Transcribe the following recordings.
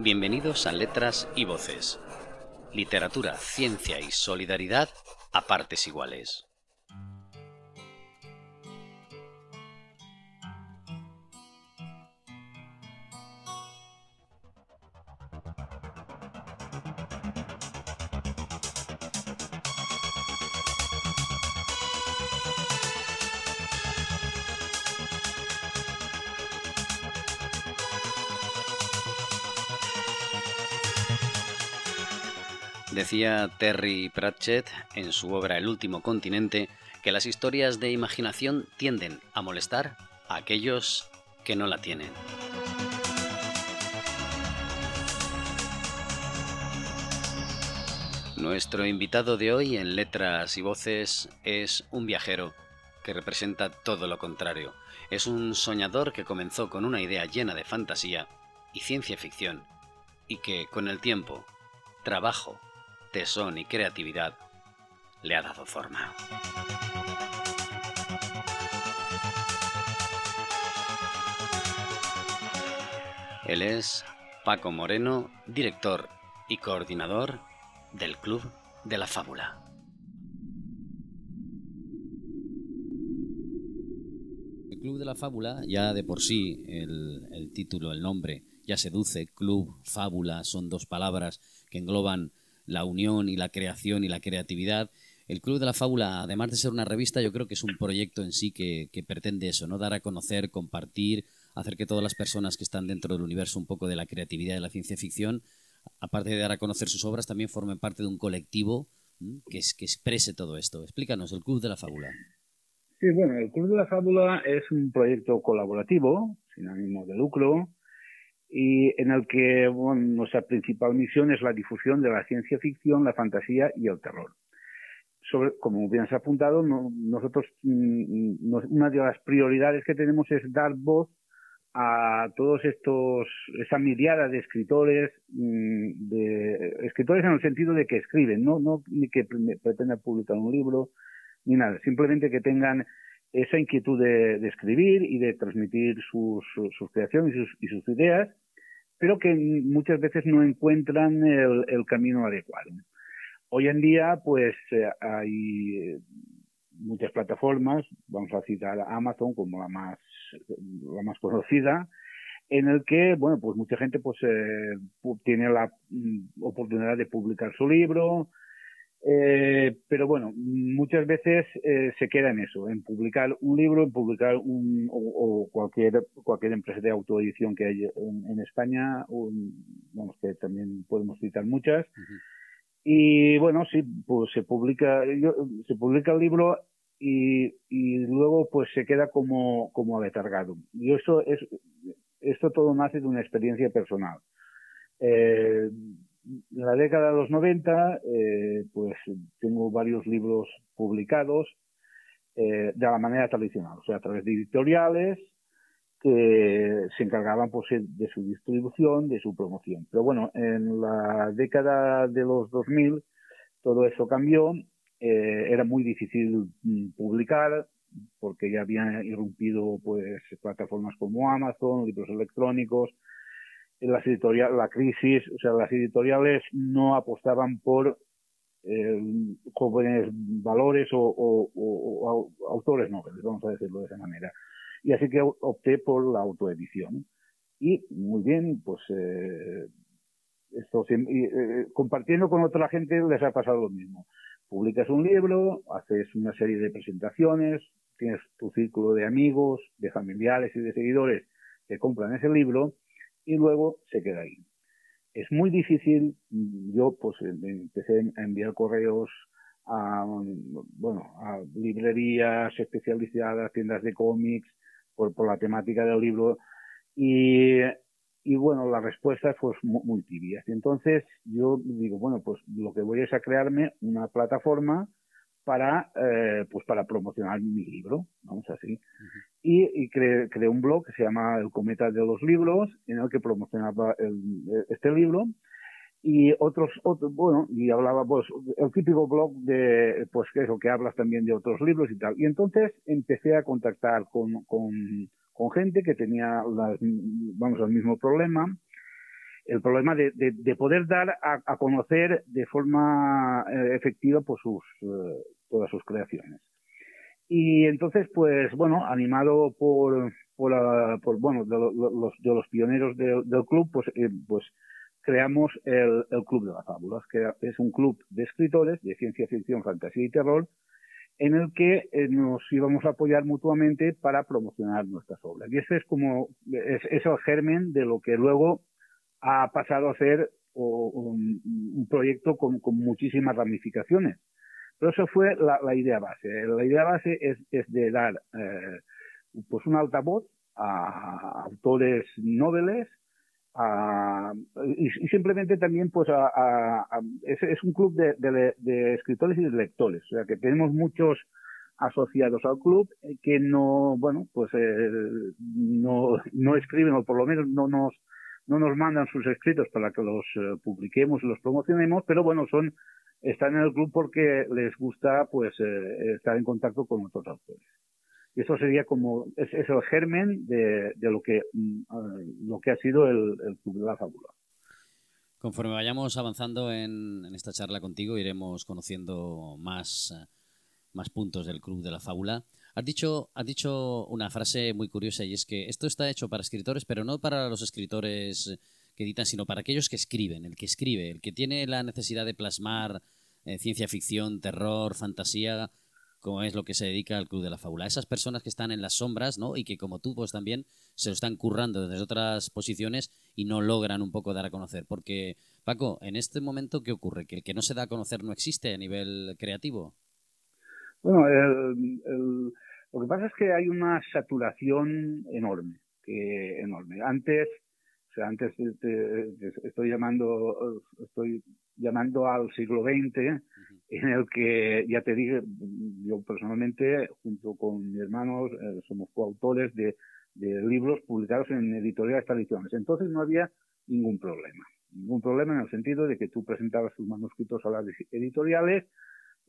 Bienvenidos a Letras y Voces. Literatura, ciencia y solidaridad a partes iguales. Terry Pratchett en su obra El último continente que las historias de imaginación tienden a molestar a aquellos que no la tienen. Nuestro invitado de hoy en Letras y Voces es un viajero que representa todo lo contrario. Es un soñador que comenzó con una idea llena de fantasía y ciencia ficción y que con el tiempo, trabajo tesón y creatividad le ha dado forma. Él es Paco Moreno, director y coordinador del Club de la Fábula. El Club de la Fábula, ya de por sí el, el título, el nombre, ya seduce, club, fábula, son dos palabras que engloban la unión y la creación y la creatividad. El Club de la Fábula, además de ser una revista, yo creo que es un proyecto en sí que, pretende eso, ¿no? Dar a conocer, compartir, hacer que todas las personas que están dentro del universo un poco de la creatividad y de la ciencia ficción, aparte de dar a conocer sus obras, también formen parte de un colectivo que, es, que exprese todo esto. Explícanos, el Club de la Fábula. Sí, bueno, el Club de la Fábula es un proyecto colaborativo, sin ánimo de lucro, y en el que nuestra principal misión es la difusión de la ciencia ficción, la fantasía y el terror. Sobre, como bien has apuntado, nosotros mm, una de las prioridades que tenemos es dar voz a todos estos, esa mirada de escritores, mm, de escritores en el sentido de que escriben, no, no ni que pretendan publicar un libro, ni nada, simplemente que tengan esa inquietud de, escribir y de transmitir sus, creaciones y sus, ideas, pero que muchas veces no encuentran el, camino adecuado. Hoy en día, pues eh, hay muchas plataformas, vamos a citar Amazon como la más, la más conocida, en el que, bueno, pues mucha gente pues eh, tiene la mm, oportunidad de publicar su libro, eh, pero bueno, muchas veces eh, se queda en eso, en publicar un libro, en publicar un, o, cualquier, cualquier empresa de autoedición que hay en, España, vamos que también podemos citar muchas. Y bueno, sí, pues se publica, se publica el libro y, y luego pues se queda como, como aletargado. Y eso es, esto todo nace de una experiencia personal. Eh, en la década de los 90, eh, pues tengo varios libros publicados eh, de la manera tradicional, o sea, a través de editoriales que se encargaban pues, de su distribución, de su promoción. Pero bueno, en la década de los 2000 todo eso cambió, eh, era muy difícil mm, publicar porque ya habían irrumpido pues plataformas como Amazon, libros electrónicos, las editoriales, la crisis, o sea, las editoriales no apostaban por eh, jóvenes valores o, autores nobles, vamos a decirlo de esa manera. Y así que opté por la autoedición. Y muy bien, pues eh, esto, eh, compartiendo con otra gente les ha pasado lo mismo. Publicas un libro, haces una serie de presentaciones, tienes tu círculo de amigos, de familiares y de seguidores que compran ese libro y luego se queda ahí. Es muy difícil, yo pues empecé a enviar correos a, bueno, a librerías especializadas, tiendas de cómics, por, por la temática del libro, y, y bueno, la respuesta fue muy, muy tibias. Entonces yo digo, bueno, pues lo que voy es a crearme una plataforma para, eh, pues para promocionar mi libro, vamos así. Y, y creé, un blog que se llama El Cometa de los Libros, en el que promocionaba este libro. Y otros, otros, bueno, y hablaba, pues, el típico blog de, pues, que eso, que hablas también de otros libros y tal. Y entonces empecé a contactar con, con, con gente que tenía las, vamos, el mismo problema el problema de, poder dar a, conocer de forma eh, efectiva pues sus eh, todas sus creaciones y entonces pues bueno animado por por, bueno de, los, de los pioneros del club pues eh, pues creamos el, el club de las fábulas que es un club de escritores de ciencia ficción fantasía y terror en el que nos íbamos a apoyar mutuamente para promocionar nuestras obras. Y ese es como, es, es el germen de lo que luego ha pasado a ser un, proyecto con, muchísimas ramificaciones. Pero eso fue la, idea base. La idea base es, de dar eh, pues un altavoz a autores noveles y, simplemente también pues es, un club de, escritores y de lectores. O sea que tenemos muchos asociados al club que no, bueno, pues eh, no, no escriben o por lo menos no nos no nos mandan sus escritos para que los eh, publiquemos y los promocionemos, pero bueno, son están en el club porque les gusta pues eh, estar en contacto con otros autores. Y eso sería como, es, el germen de, lo que mm, lo que ha sido el, Club de la Fábula. Conforme vayamos avanzando en, en, esta charla contigo, iremos conociendo más, más puntos del Club de la Fábula. Has dicho, has dicho una frase muy curiosa y es que esto está hecho para escritores, pero no para los escritores que editan, sino para aquellos que escriben, el que escribe, el que tiene la necesidad de plasmar eh, ciencia ficción, terror, fantasía, como es lo que se dedica al Club de la Fábula. Esas personas que están en las sombras, ¿no? Y que como tú, pues también se lo están currando desde otras posiciones y no logran un poco dar a conocer. Porque, Paco, en este momento, ¿qué ocurre? ¿Que el que no se da a conocer no existe a nivel creativo? Bueno, el, lo que pasa es que hay una saturación enorme, que enorme. Antes, o sea, antes estoy llamando, estoy llamando al siglo XX, en el que, ya te dije, yo personalmente, junto con mis hermanos, eh, somos coautores de, de libros publicados en editoriales tradicionales. Entonces no había ningún problema. Ningún problema en el sentido de que tú presentabas tus manuscritos a las editoriales,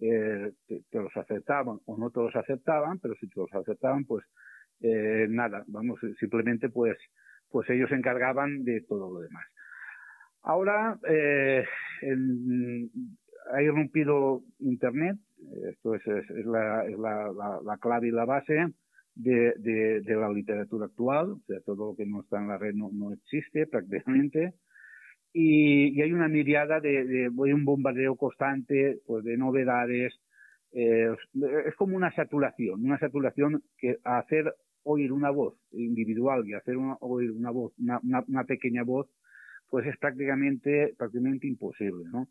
eh, te, los aceptaban o no te los aceptaban, pero si te los aceptaban, pues eh, nada, vamos, simplemente pues, pues ellos se encargaban de todo lo demás. Ahora eh, ha irrumpido Internet, esto es, es, la, es la, la, clave y la base de, de, de, la literatura actual, o sea, todo lo que no está en la red no, no existe prácticamente y, hay una mirada de, de, un bombardeo constante pues de novedades eh, es como una saturación una saturación que hacer oír una voz individual y hacer oír una voz una, una, pequeña voz pues es prácticamente prácticamente imposible no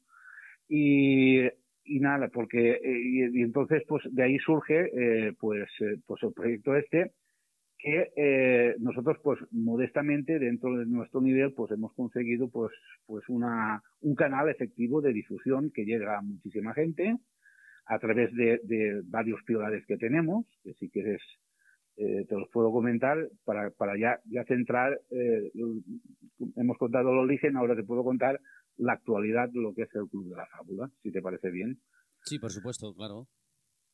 y, y nada porque eh, y, entonces pues de ahí surge eh, pues eh, pues el proyecto este que eh, nosotros pues modestamente dentro de nuestro nivel pues hemos conseguido pues pues una un canal efectivo de difusión que llega a muchísima gente a través de, de varios pilares que tenemos que si quieres eh, te los puedo comentar para, para ya, ya centrar eh, hemos contado el origen ahora te puedo contar la actualidad de lo que es el Club de la Fábula si te parece bien. Sí por supuesto claro.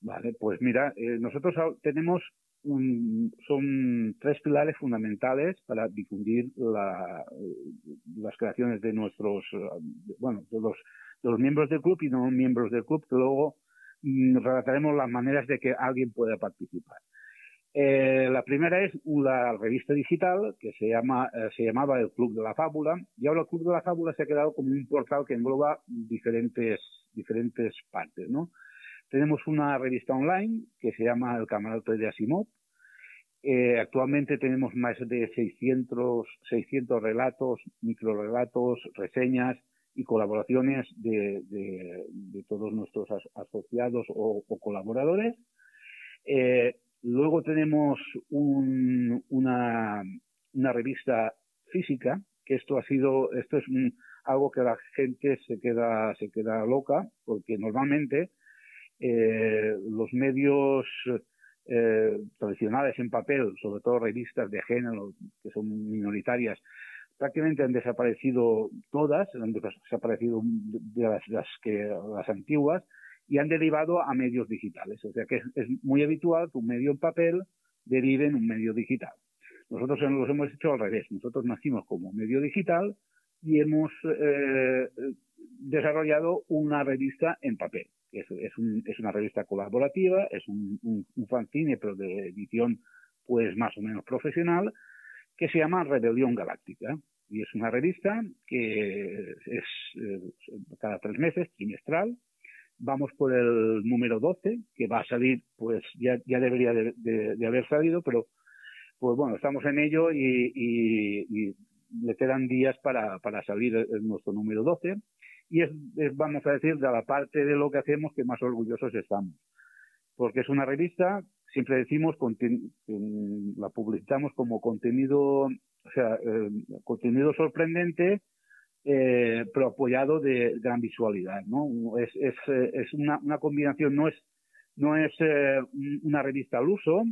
Vale, pues mira, eh, nosotros tenemos son tres pilares fundamentales para difundir las creaciones de nuestros, bueno, de los, los miembros del club y no miembros del club, que luego mm, relataremos las maneras de que alguien pueda participar. Eh, la primera es la revista digital que se llama eh, se llamaba el Club de la Fábula y ahora el Club de la Fábula se ha quedado como un portal que engloba diferentes diferentes partes, ¿no? Tenemos una revista online que se llama El Camarote de Asimov. Eh, actualmente tenemos más de 600, 600 relatos, microrelatos, reseñas y colaboraciones de, todos nuestros asociados o, colaboradores. Eh, luego tenemos una, revista física, que esto ha sido, esto es algo que la gente se queda, se queda loca, porque normalmente eh, los medios eh, tradicionales en papel, sobre todo revistas de género que son minoritarias, prácticamente han desaparecido todas, han desaparecido de las, antiguas y han derivado a medios digitales. O sea que es, muy habitual que un medio en papel derive en un medio digital. Nosotros los hemos hecho al revés. Nosotros nacimos como medio digital y hemos eh, desarrollado una revista en papel. Es, un, una revista colaborativa, es un, un, fanzine, pero de edición pues más o menos profesional, que se llama Rebelión Galáctica. Y es una revista que es eh, cada tres meses, trimestral. Vamos por el número 12, que va a salir, pues ya, ya debería de, haber salido, pero pues bueno, estamos en ello y, y, le quedan días para, para salir nuestro número 12 y es, vamos a decir, de la parte de lo que hacemos que más orgullosos estamos. Porque es una revista, siempre decimos, la publicitamos como contenido, o sea, eh, contenido sorprendente, eh, pero apoyado de gran visualidad, ¿no? Es, es, eh, es una, una, combinación, no es, no es una revista al uso,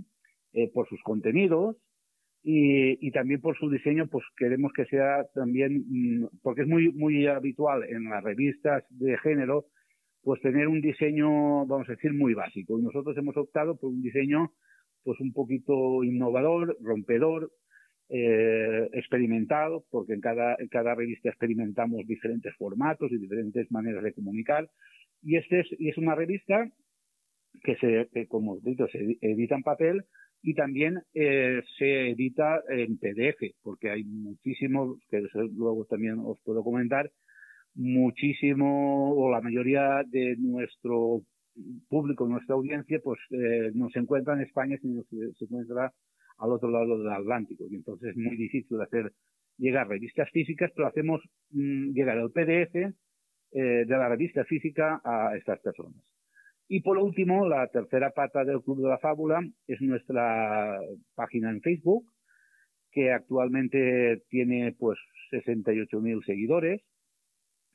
por sus contenidos, y, también por su diseño, pues queremos que sea también, mm, porque es muy, muy habitual en las revistas de género, pues tener un diseño, vamos a decir, muy básico. Y nosotros hemos optado por un diseño, pues un poquito innovador, rompedor, eh, experimentado, porque en cada, en cada revista experimentamos diferentes formatos y diferentes maneras de comunicar. Y este es, y es una revista que se, que como dicho, se edita en papel, y también eh, se edita en PDF, porque hay muchísimos, que luego también os puedo comentar, muchísimo o la mayoría de nuestro público, nuestra audiencia, pues eh, no se encuentra en España, sino se encuentra al otro lado del Atlántico. Y entonces es muy difícil hacer llegar revistas físicas, pero hacemos mm, llegar el PDF eh, de la revista física a estas personas. Y por último, la tercera pata del Club de la Fábula es nuestra página en Facebook, que actualmente tiene pues 68.000 seguidores,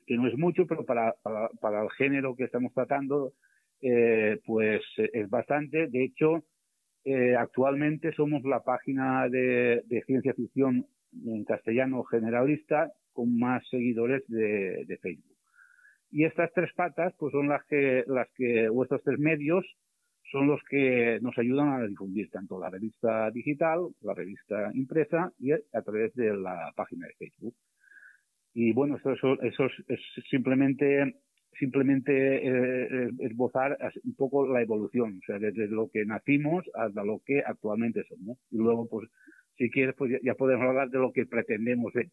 que no es mucho, pero para, para, el género que estamos tratando, eh, pues es bastante. De hecho, eh, actualmente somos la página de, ciencia ficción en castellano generalista con más seguidores de Facebook. Y estas tres patas, pues son las que, las que, o estos tres medios, son los que nos ayudan a difundir tanto la revista digital, la revista impresa y a través de la página de Facebook. Y bueno, eso, eso, es simplemente, simplemente eh, esbozar un poco la evolución, o sea, desde lo que nacimos hasta lo que actualmente somos. Y luego, pues, si quieres, pues ya podemos hablar de lo que pretendemos ser.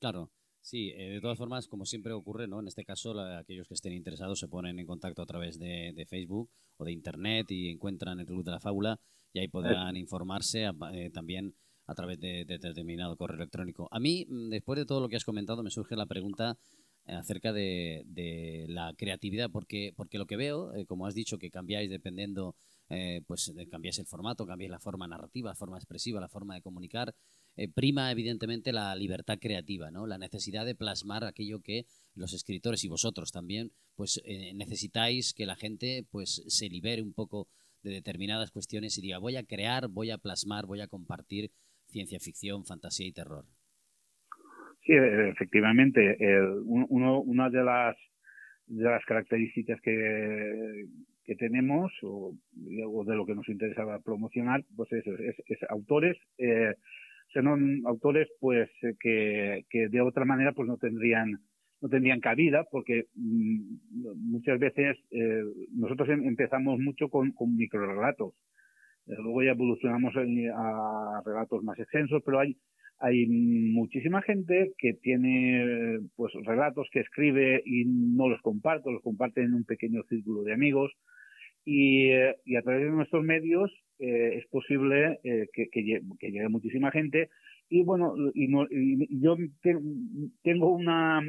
Claro. Sí, eh, de todas formas, como siempre ocurre, ¿no? En este caso, aquellos que estén interesados se ponen en contacto a través de, Facebook o de Internet y encuentran el Club de la Fábula y ahí podrán informarse eh, también a través de, determinado correo electrónico. A mí, mm, después de todo lo que has comentado, me surge la pregunta eh, acerca de, la creatividad, porque, porque lo que veo, como has dicho, que cambiáis dependiendo, pues cambiáis el formato, cambiáis la forma narrativa, la forma expresiva, la forma de comunicar, eh, prima evidentemente la libertad creativa, ¿no? La necesidad de plasmar aquello que los escritores y vosotros también, pues eh, necesitáis que la gente pues se libere un poco de determinadas cuestiones y diga voy a crear, voy a plasmar, voy a compartir ciencia ficción, fantasía y terror. Sí, efectivamente. uno, una de las de las características que, tenemos o, de lo que nos interesaba promocionar, pues es, es, autores eh, son autores pues eh, que, que de otra manera pues no tendrían no tendrían cabida porque mm, muchas veces eh, nosotros em, empezamos mucho con, con microrelatos. Eh, luego ya evolucionamos a relatos más extensos pero hay hay muchísima gente que tiene pues relatos que escribe y no los comparte, los comparte en un pequeño círculo de amigos. Y, y a través de nuestros medios eh, es posible eh, que, llegue muchísima gente. Y bueno, y, no, yo tengo una,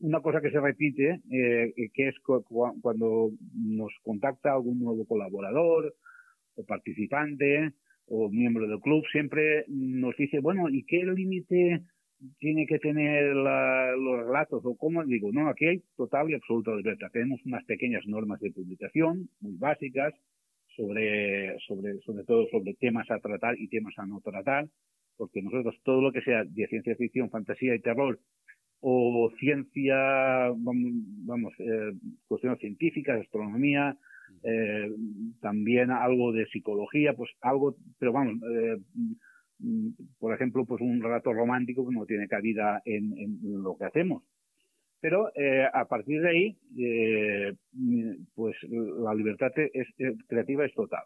una cosa que se repite, eh, que es cuando nos contacta algún nuevo colaborador o participante o miembro del club, siempre nos dice, bueno, ¿y qué límite tiene que tener los relatos o cómo? Digo, no, aquí hay total y absoluta libertad. Tenemos unas pequeñas normas de publicación muy básicas, sobre, sobre, sobre todo sobre temas a tratar y temas a no tratar, porque nosotros todo lo que sea de ciencia ficción, fantasía y terror, o ciencia, vamos, eh, cuestiones científicas, astronomía, eh, también algo de psicología, pues algo, pero vamos, eh, mm, por ejemplo, pues un relato romántico que no tiene cabida en, lo que hacemos. Pero eh, a partir de ahí, eh, pues la libertad es, creativa es total.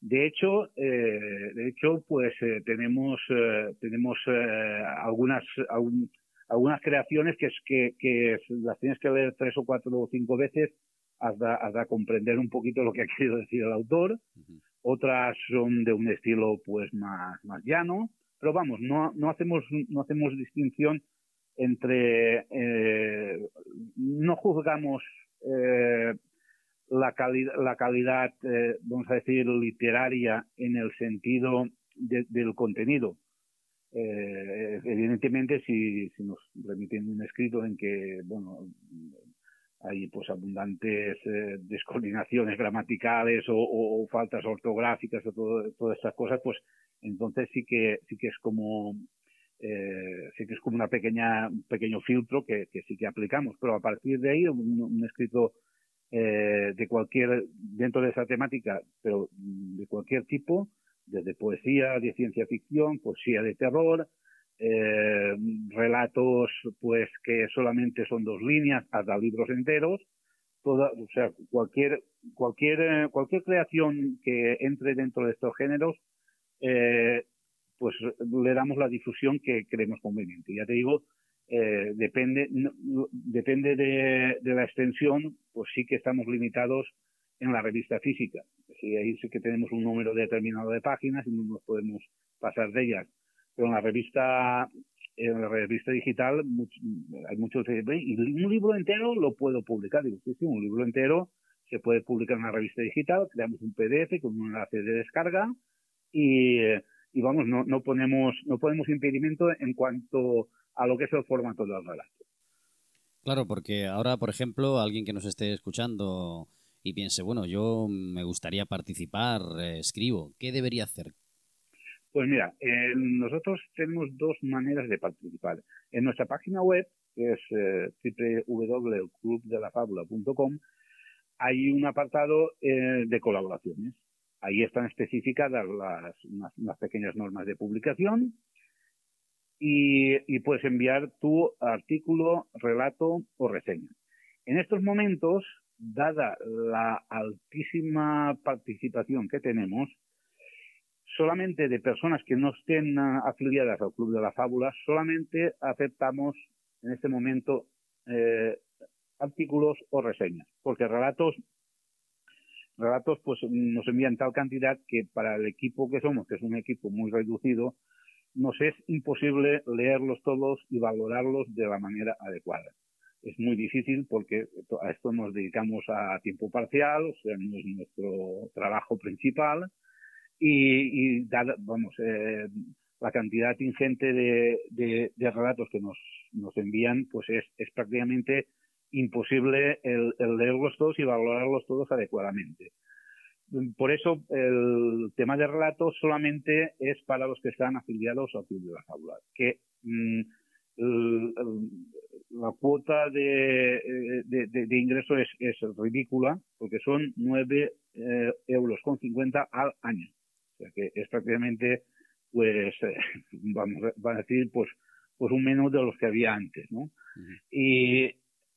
De hecho, de hecho, pues tenemos tenemos algunas algunas creaciones que es que, que las tienes que leer tres o cuatro o cinco veces hasta, comprender un poquito lo que ha querido decir el autor. Otras son de un estilo pues más, más llano, pero vamos, no, no hacemos no hacemos distinción entre eh, no juzgamos eh, la, calidad la calidad eh, vamos a decir literaria en el sentido del contenido. Evidentemente si, si nos remiten un escrito en que bueno hay pues abundantes eh, descoordinaciones gramaticales o, faltas ortográficas o todo, todas estas cosas, pues entonces sí que sí que es como eh, sí que es como una pequeña un pequeño filtro que, sí que aplicamos, pero a partir de ahí un, escrito eh, de cualquier dentro de esa temática, pero de cualquier tipo, desde poesía, de ciencia ficción, poesía de terror, eh, relatos pues que solamente son dos líneas hasta libros enteros toda, o sea cualquier cualquier eh, cualquier creación que entre dentro de estos géneros eh, pues le damos la difusión que creemos conveniente. Ya te digo eh, depende depende de, la extensión pues sí que estamos limitados en la revista física. Sí, ahí sí que tenemos un número determinado de páginas y no nos podemos pasar de ellas. Pero en la revista en la revista digital hay muchos y un libro entero lo puedo publicar. Digo sí un libro entero se puede publicar en la revista digital. Creamos un PDF con un enlace de descarga y, y vamos no, no ponemos no ponemos impedimento en cuanto a lo que es el formato del relato claro porque ahora por ejemplo alguien que nos esté escuchando y piense bueno yo me gustaría participar eh, escribo qué debería hacer pues mira, eh, nosotros tenemos dos maneras de participar. En nuestra página web, que es eh, www.clubdelafabula.com, hay un apartado eh, de colaboraciones. Ahí están especificadas las, unas, pequeñas normas de publicación y, puedes enviar tu artículo, relato o reseña. En estos momentos, dada la altísima participación que tenemos, solamente de personas que no estén ah, afiliadas al Club de la Fábula, solamente aceptamos en este momento eh, artículos o reseñas, porque relatos relatos pues nos envían tal cantidad que para el equipo que somos, que es un equipo muy reducido, nos es imposible leerlos todos y valorarlos de la manera adecuada. Es muy difícil porque a esto nos dedicamos a tiempo parcial, o sea, no es nuestro trabajo principal, y, y vamos, eh, la cantidad ingente de, de, relatos que nos, nos envían, pues es, es prácticamente imposible el, leerlos todos y valorarlos todos adecuadamente. Por eso el tema de relatos solamente es para los que están afiliados al Club de la Fábula, que mm, la cuota de, de, de, ingreso es, es, ridícula porque son 9 eh, euros con 50 al año que es prácticamente, pues, eh, vamos, a decir, pues, pues un menú de los que había antes, ¿no? y,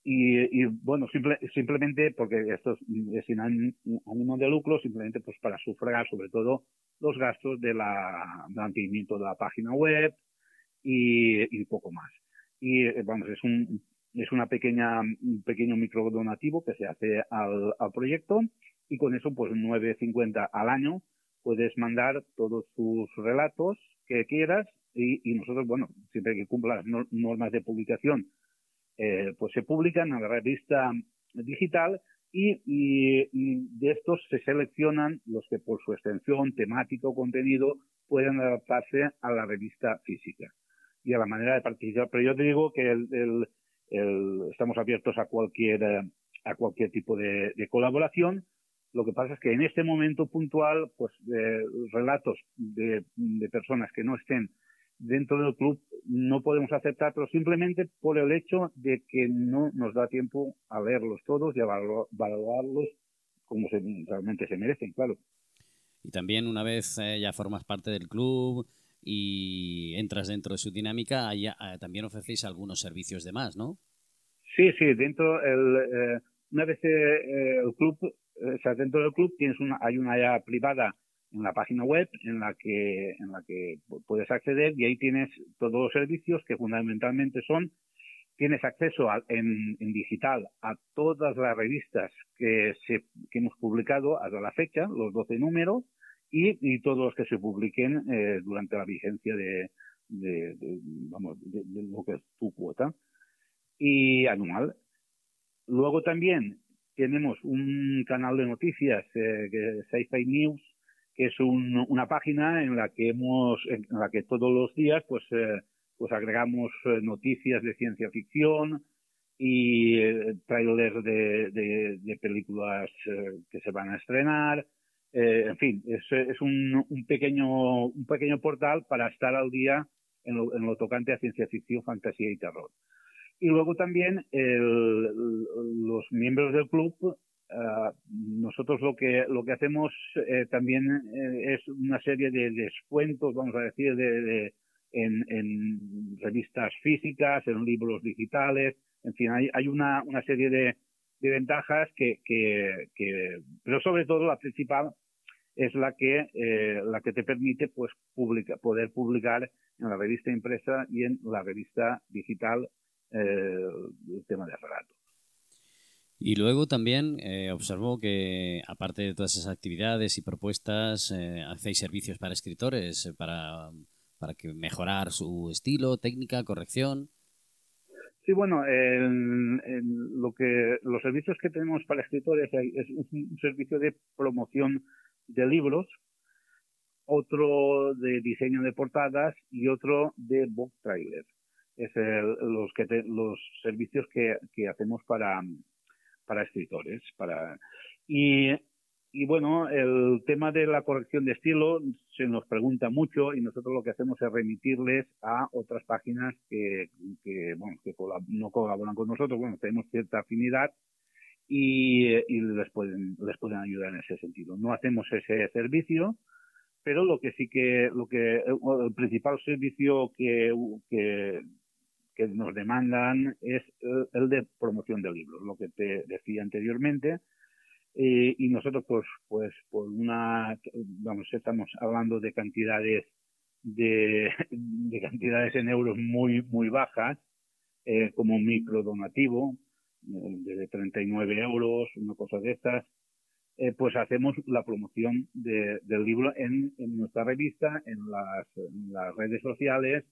y, y, bueno, simple, simplemente porque esto es sin ánimo de lucro, simplemente pues para sufragar sobre todo los gastos de la, mantenimiento de la página web y, y poco más. Y vamos, es un, es una pequeña, un pequeño micro donativo que se hace al, proyecto y con eso pues 9.50 al año puedes mandar todos tus relatos que quieras y, nosotros, bueno, siempre que cumpla las normas de publicación, eh, pues se publican en la revista digital y, de estos se seleccionan los que por su extensión, temática o contenido pueden adaptarse a la revista física y a la manera de participar. Pero yo te digo que el, estamos abiertos a cualquier, a cualquier tipo de colaboración lo que pasa es que en este momento puntual, pues relatos de, personas que no estén dentro del club no podemos aceptarlos simplemente por el hecho de que no nos da tiempo a leerlos todos y a valorarlos como realmente se merecen, claro. Y también una vez eh, ya formas parte del club y entras dentro de su dinámica, eh, también ofrecéis algunos servicios de más, ¿no? Sí, sí, dentro el, eh, una vez el club, o sea, dentro del club tienes una, hay una área privada en la página web en la que en la que puedes acceder y ahí tienes todos los servicios que fundamentalmente son tienes acceso en, en, digital a todas las revistas que, se, que hemos publicado hasta la fecha, los 12 números, y, todos los que se publiquen eh, durante la vigencia de, de, vamos, de, lo que es tu cuota y anual. Luego también tenemos un canal de noticias eh, que Sci-Fi News, que es un, una página en la que hemos, en la que todos los días, pues, eh, pues agregamos eh, noticias de ciencia ficción y eh, trailers de, de, películas eh, que se van a estrenar, eh, en fin, es, es un, un, pequeño, un pequeño portal para estar al día en lo, en lo tocante a ciencia ficción, fantasía y terror. Y luego también el, los miembros del club, uh, nosotros lo que, lo que hacemos eh, también eh, es una serie de descuentos, vamos a decir, de, en, en, revistas físicas, en libros digitales, en fin, hay, hay una, una serie de, ventajas que, que, que, pero sobre todo la principal es la que eh, la que te permite pues publica, poder publicar en la revista impresa y en la revista digital eh, el tema de relato. Y luego también eh, observo que, aparte de todas esas actividades y propuestas, eh, hacéis servicios para escritores, eh, para, para que mejorar su estilo, técnica, corrección. Sí, bueno, en, en lo que los servicios que tenemos para escritores es un servicio de promoción de libros, otro de diseño de portadas y otro de book trailer. Es el, los que los servicios que, que hacemos para para escritores, para y y bueno, el tema de la corrección de estilo se nos pregunta mucho y nosotros lo que hacemos es remitirles a otras páginas que, que bueno, que no colaboran con nosotros, bueno, tenemos cierta afinidad y, y les pueden les pueden ayudar en ese sentido. No hacemos ese servicio, pero lo que sí que lo que el principal servicio que que, que nos demandan es el, el de promoción de libros, lo que te decía anteriormente. Eh, y nosotros pues pues por una vamos estamos hablando de cantidades de, de cantidades en euros muy muy bajas eh, como micro donativo de 39 euros, una cosa de estas, eh, pues hacemos la promoción de, del libro en, en, nuestra revista, en las redes sociales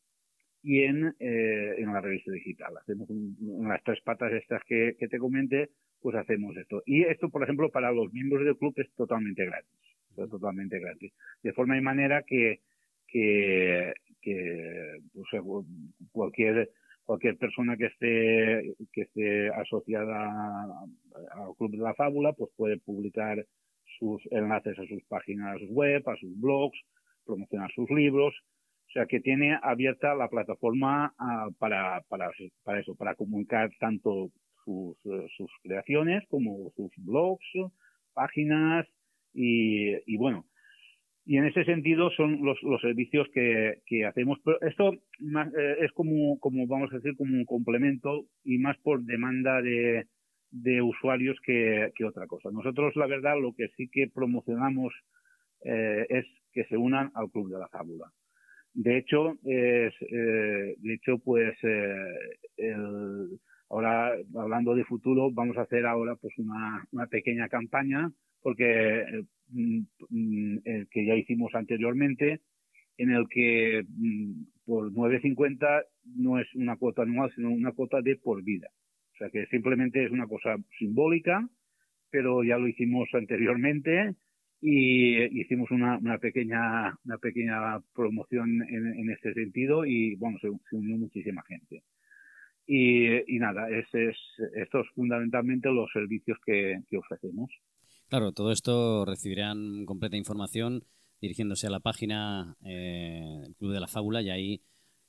y en, eh, en la revista digital. Hacemos un, en las tres patas estas que, que te comenté, pues hacemos esto. Y esto, por ejemplo, para los miembros del club es totalmente gratis. Es totalmente gratis. De forma y manera que, que, que pues, cualquier cualquier persona que esté que esté asociada al club de la fábula pues puede publicar sus enlaces a sus páginas web a sus blogs promocionar sus libros o sea que tiene abierta la plataforma uh, para, para para eso para comunicar tanto sus sus creaciones como sus blogs páginas y, y bueno y en ese sentido son los, los servicios que, que hacemos. Pero esto más, eh, es como, como, vamos a decir, como un complemento y más por demanda de, de usuarios que, que otra cosa. Nosotros, la verdad, lo que sí que promocionamos eh, es que se unan al Club de la Fábula. De hecho, es, eh, de hecho, pues, eh, el, ahora, hablando de futuro, vamos a hacer ahora, pues, una, una pequeña campaña porque Mm, el que ya hicimos anteriormente, en el que mm, por 9.50 no es una cuota anual, sino una cuota de por vida. O sea que simplemente es una cosa simbólica, pero ya lo hicimos anteriormente y hicimos una, una pequeña una pequeña promoción en, en este sentido y bueno se, se unió muchísima gente. Y, y nada es, es estos fundamentalmente los servicios que, que ofrecemos. Claro, todo esto recibirán completa información dirigiéndose a la página eh, del Club de la Fábula y ahí,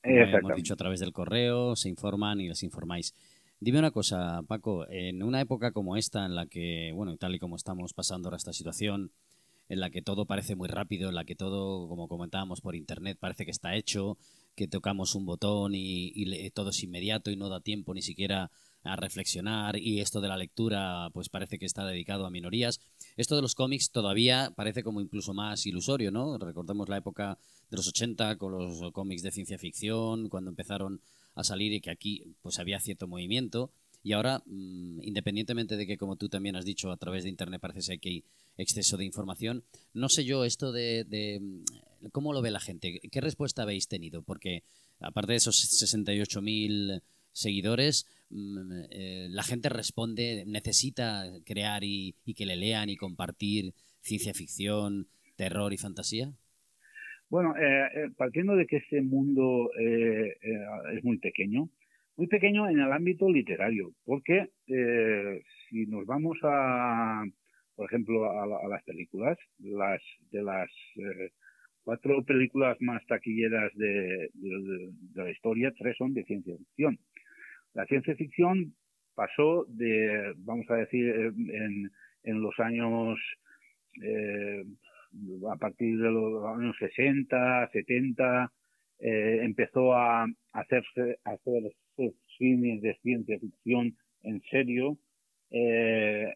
como hemos dicho, a través del correo se informan y les informáis. Dime una cosa, Paco, en una época como esta en la que, bueno, tal y como estamos pasando ahora esta situación, en la que todo parece muy rápido, en la que todo, como comentábamos por internet, parece que está hecho, que tocamos un botón y, todo es inmediato y no da tiempo ni siquiera a reflexionar y esto de la lectura pues parece que está dedicado a minorías. Esto de los cómics todavía parece como incluso más ilusorio, ¿no? Recordemos la época de los 80 con los cómics de ciencia ficción, cuando empezaron a salir y que aquí pues había cierto movimiento. Y ahora, mm, independientemente de que, como tú también has dicho, a través de Internet parece que hay exceso de información, no sé yo esto de, mm, cómo lo ve la gente. ¿Qué respuesta habéis tenido? Porque aparte de esos 68.000 seguidores, mm, eh, la gente responde, necesita crear y, que le lean y compartir ciencia ficción, terror y fantasía. Bueno, eh, eh, partiendo de que ese mundo es muy pequeño, muy pequeño en el ámbito literario, porque si nos vamos a, por ejemplo, a, las películas, las de las eh, cuatro películas más taquilleras de, la historia, tres son de ciencia ficción. La ciencia ficción pasó de, vamos a decir, en, en los años, eh, a partir de los años 60, 70, empezó a hacerse, a hacer cines de ciencia ficción en serio. Eh,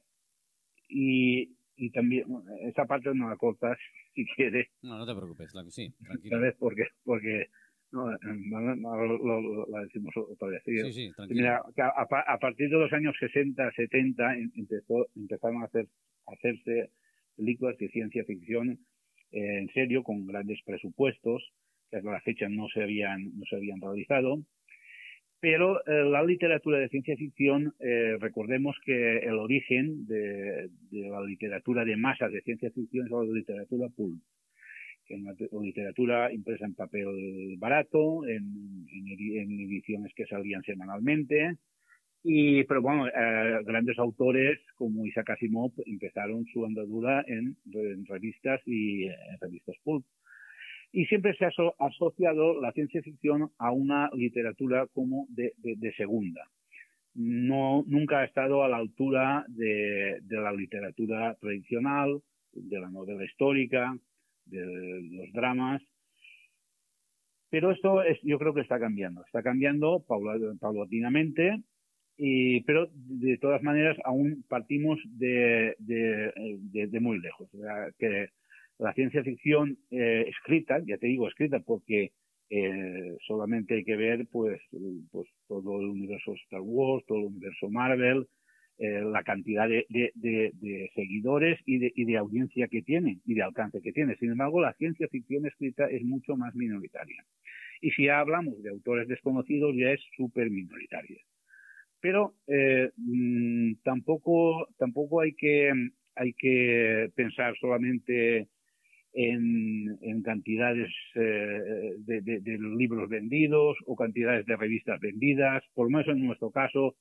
y, y también, esa parte no la cortas si quieres. No, no te preocupes, que sí, tranquilo. ¿Sabes? Porque, porque no, lo, la decimos otra vez. Sí, sí, Mira, a, a, partir de los años 60, 70 em, empezó, empezaron a, hacer, a hacerse películas de ciencia ficción eh, en serio, con grandes presupuestos, que hasta la fecha no se habían, no se habían realizado. Pero eh, la literatura de ciencia ficción, eh, recordemos que el origen de, la literatura de masas de ciencia ficción es la literatura pulp, que es una literatura impresa en papel barato, en, ediciones que salían semanalmente. Y, pero bueno, eh, grandes autores como Isaac Asimov empezaron su andadura en, en revistas y en revistas pulp y siempre se ha asociado la ciencia ficción a una literatura como de, segunda. No, nunca ha estado a la altura de, la literatura tradicional, de la novela histórica, de los dramas. Pero esto es, yo creo que está cambiando. Está cambiando paulatinamente, y, pero de todas maneras aún partimos de, muy lejos. que la ciencia ficción eh, escrita, ya te digo escrita porque eh, solamente hay que ver pues, pues todo el universo Star Wars, todo el universo Marvel, eh, la cantidad de, de, seguidores y de, y de audiencia que tiene y de alcance que tiene. Sin embargo, la ciencia ficción escrita es mucho más minoritaria. Y si ya hablamos de autores desconocidos, ya es súper minoritaria. Pero eh, mm, tampoco, tampoco hay que, hay que pensar solamente en, cantidades eh, de, libros vendidos o cantidades de revistas vendidas, por lo menos en nuestro caso,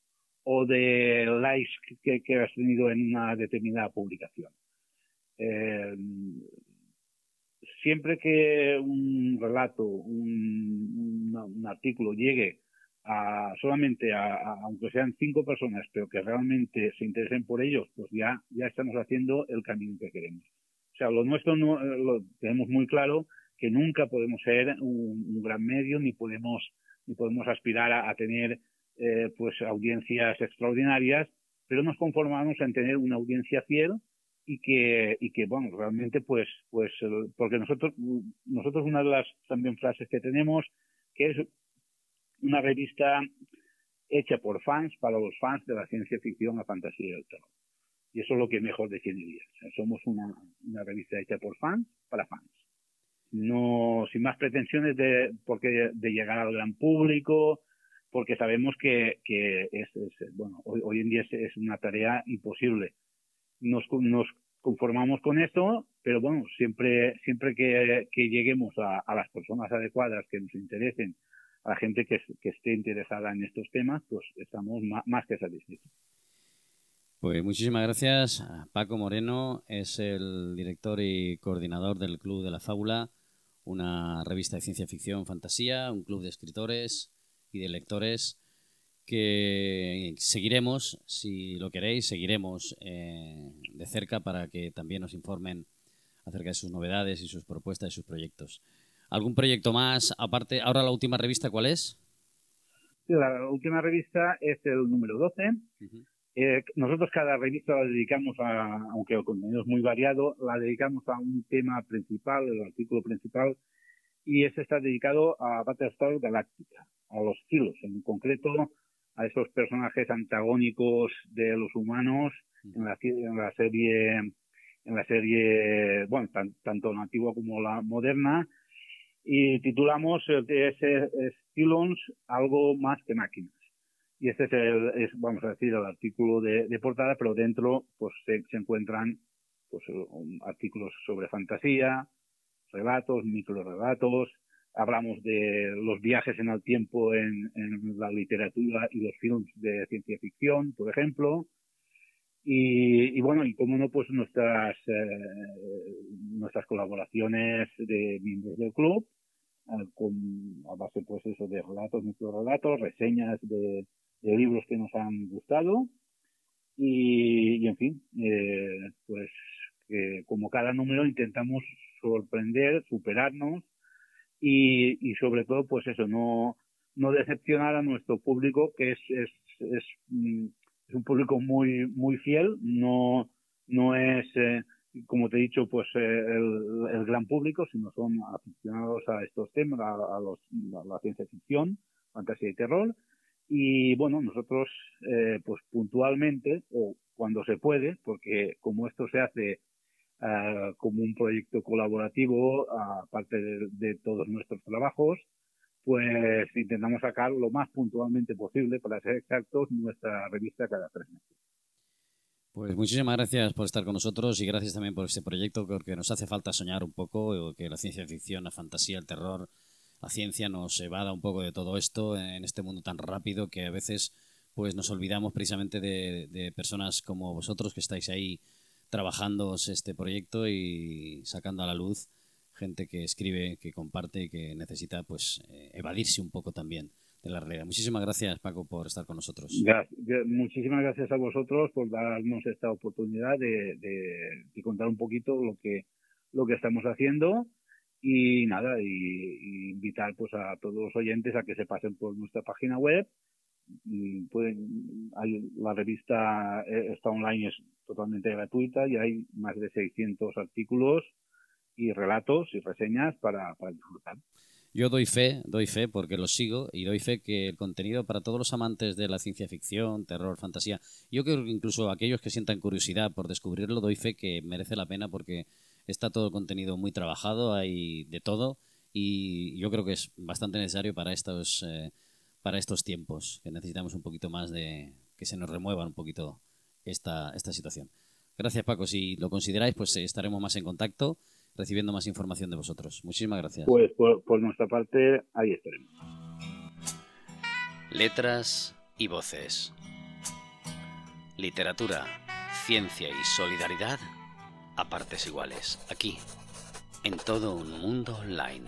o de likes que, has tenido en una determinada publicación. Eh, siempre que un relato, un, artículo llegue a solamente a, aunque sean cinco personas, pero que realmente se interesen por ellos, pues ya, ya estamos haciendo el camino que queremos. O sea, lo nuestro no, eh, lo tenemos muy claro que nunca podemos ser un, gran medio ni podemos ni podemos aspirar a, tener eh, pues audiencias extraordinarias, pero nos conformamos en tener una audiencia fiel y que y que bueno realmente pues pues porque nosotros nosotros una de las también frases que tenemos que es una revista hecha por fans para los fans de la ciencia ficción, la fantasía y el terror. Y eso es lo que mejor sea, somos una, una revista hecha por fans para fans. No, sin más pretensiones de, porque de llegar al gran público, porque sabemos que, que es, bueno, hoy, en día es, una tarea imposible. Nos, nos conformamos con esto, pero bueno, siempre, siempre que, lleguemos a, a, las personas adecuadas que nos interesen, a la gente que, que esté interesada en estos temas, pues estamos más, más que satisfechos. Pues muchísimas gracias. Paco Moreno es el director y coordinador del Club de la Fábula, una revista de ciencia ficción, fantasía, un club de escritores y de lectores que seguiremos, si lo queréis, seguiremos eh, de cerca para que también nos informen acerca de sus novedades y sus propuestas y sus proyectos. ¿Algún proyecto más aparte? Ahora la última revista, ¿cuál es? la última revista es el número 12. Eh, nosotros cada revista la dedicamos a, aunque el contenido es muy variado, la dedicamos a un tema principal, el artículo principal, y ese está dedicado a Battlestar Galactica, a los filos, en concreto a esos personajes antagónicos de los humanos en la, en la serie en la serie, bueno, tanto la antigua como la moderna, y titulamos ese Stylons algo más que máquinas. Y este es, el, es vamos a decir, el artículo de, portada, pero dentro pues se, encuentran pues artículos sobre fantasía, relatos, microrelatos, hablamos de los viajes en el tiempo en, en, la literatura y los films de ciencia ficción, por ejemplo, y, bueno, y como no, pues nuestras, eh, nuestras colaboraciones de miembros del club, eh, con, a base pues eso de relatos, relatos reseñas de, libros que nos han gustado y, en fin, eh, pues que como cada número intentamos sorprender, superarnos y, y sobre todo pues eso, no, no decepcionar a nuestro público que es, es, es mm, es un público muy muy fiel, no no es eh, como te he dicho pues eh, el, gran público, sino son aficionados a estos temas, a, los, la ciencia ficción, fantasía y terror. Y bueno, nosotros eh, pues puntualmente o cuando se puede, porque como esto se hace como un proyecto colaborativo, aparte de todos nuestros trabajos, pues intentamos sacar lo más puntualmente posible, para ser exactos, nuestra revista cada tres meses. Pues muchísimas gracias por estar con nosotros y gracias también por este proyecto, porque nos hace falta soñar un poco, que la ciencia ficción, la fantasía, el terror, la ciencia nos evada un poco de todo esto en este mundo tan rápido que a veces pues nos olvidamos precisamente de, de personas como vosotros que estáis ahí trabajando este proyecto y sacando a la luz gente que escribe, que comparte y que necesita pues eh, evadirse un poco también de la realidad. Muchísimas gracias, Paco, por estar con nosotros. muchísimas gracias a vosotros por darnos esta oportunidad de, contar un poquito lo que lo que estamos haciendo y nada y, invitar pues a todos los oyentes a que se pasen por nuestra página web pueden la revista eh, está online es totalmente gratuita y hay más de 600 artículos y relatos y reseñas para, disfrutar. Yo doy fe, doy fe porque lo sigo y doy fe que el contenido para todos los amantes de la ciencia ficción, terror, fantasía, yo creo que incluso aquellos que sientan curiosidad por descubrirlo, doy fe que merece la pena porque está todo el contenido muy trabajado, hay de todo y yo creo que es bastante necesario para estos, eh, para estos tiempos, que necesitamos un poquito más de que se nos remueva un poquito esta, esta situación. Gracias Paco, si lo consideráis pues estaremos más en contacto recibiendo más información de vosotros. Muchísimas gracias. Pues por, nuestra parte, ahí estaremos. Letras y voces. Literatura, ciencia y solidaridad a partes iguales, aquí, en todo un mundo online.